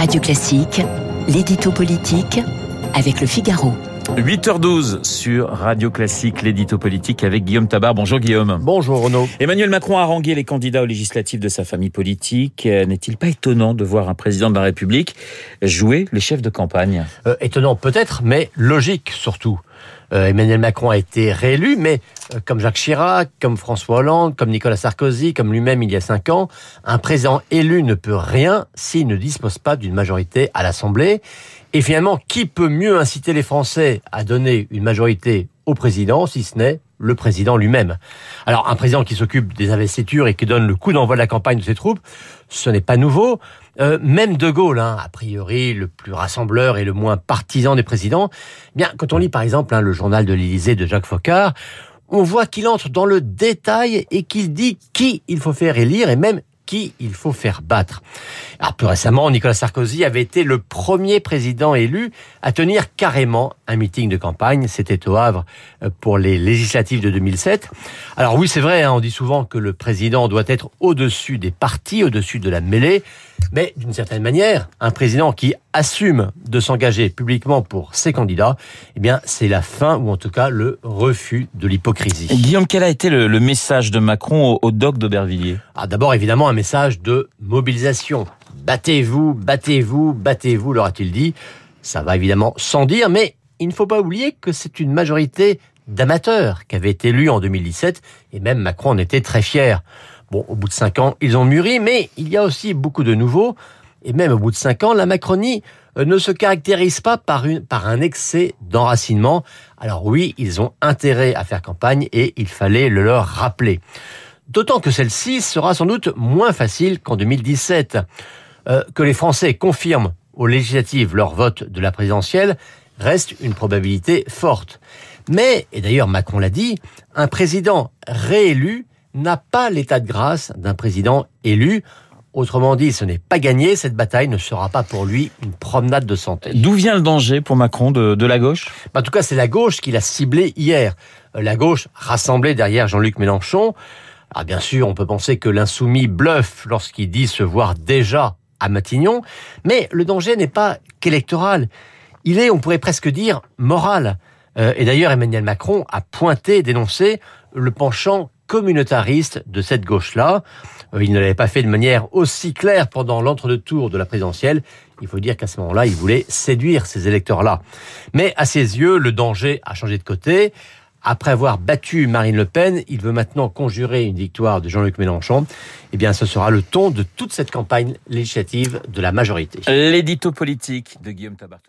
Radio Classique, l'édito politique avec le Figaro. 8h12 sur Radio Classique, l'édito politique avec Guillaume Tabar. Bonjour Guillaume. Bonjour Renaud. Emmanuel Macron a harangué les candidats aux législatives de sa famille politique. Euh, N'est-il pas étonnant de voir un président de la République jouer les chefs de campagne? Euh, étonnant peut-être, mais logique surtout. Euh, Emmanuel Macron a été réélu, mais euh, comme Jacques Chirac, comme François Hollande, comme Nicolas Sarkozy, comme lui-même il y a cinq ans, un président élu ne peut rien s'il ne dispose pas d'une majorité à l'Assemblée. Et finalement, qui peut mieux inciter les Français à donner une majorité au président si ce n'est le président lui-même. Alors, un président qui s'occupe des investitures et qui donne le coup d'envoi de la campagne de ses troupes, ce n'est pas nouveau. Euh, même De Gaulle, hein, a priori le plus rassembleur et le moins partisan des présidents, eh bien, quand on lit par exemple hein, le journal de l'Élysée de Jacques Foccart, on voit qu'il entre dans le détail et qu'il dit qui il faut faire élire et même il faut faire battre. Alors plus récemment, Nicolas Sarkozy avait été le premier président élu à tenir carrément un meeting de campagne. C'était au Havre euh, pour les législatives de 2007. Alors oui, c'est vrai, hein, on dit souvent que le président doit être au-dessus des partis, au-dessus de la mêlée. Mais d'une certaine manière, un président qui assume de s'engager publiquement pour ses candidats, eh bien, c'est la fin ou en tout cas le refus de l'hypocrisie. Guillaume, quel a été le, le message de Macron au, au doc d'Aubervilliers? Ah, D'abord, évidemment, un message de mobilisation. Battez-vous, battez-vous, battez-vous, leur a-t-il dit. Ça va évidemment sans dire, mais il ne faut pas oublier que c'est une majorité d'amateurs qui avait été élue en 2017, et même Macron en était très fier. Bon, au bout de cinq ans, ils ont mûri, mais il y a aussi beaucoup de nouveaux. Et même au bout de cinq ans, la Macronie euh, ne se caractérise pas par, une, par un excès d'enracinement. Alors oui, ils ont intérêt à faire campagne et il fallait le leur rappeler. D'autant que celle-ci sera sans doute moins facile qu'en 2017. Euh, que les Français confirment aux législatives leur vote de la présidentielle reste une probabilité forte. Mais, et d'ailleurs Macron l'a dit, un président réélu n'a pas l'état de grâce d'un président élu. Autrement dit, ce n'est pas gagné, cette bataille ne sera pas pour lui une promenade de santé. D'où vient le danger pour Macron de, de la gauche? En tout cas, c'est la gauche qui l'a ciblé hier. Euh, La gauche rassemblée derrière Jean-Luc Mélenchon. Alors bien sûr, on peut penser que l'insoumis bluffe lorsqu'il dit se voir déjà à Matignon, mais le danger n'est pas qu'électoral. Il est, on pourrait presque dire, moral. Euh, et d'ailleurs, Emmanuel Macron a pointé, dénoncé le penchant communautariste de cette gauche-là. Euh, il ne l'avait pas fait de manière aussi claire pendant l'entre-deux-tours de la présidentielle. Il faut dire qu'à ce moment-là, il voulait séduire ces électeurs-là. Mais à ses yeux, le danger a changé de côté. Après avoir battu Marine Le Pen, il veut maintenant conjurer une victoire de Jean-Luc Mélenchon. Eh bien, ce sera le ton de toute cette campagne législative de la majorité. L'édito politique de Guillaume Tabar.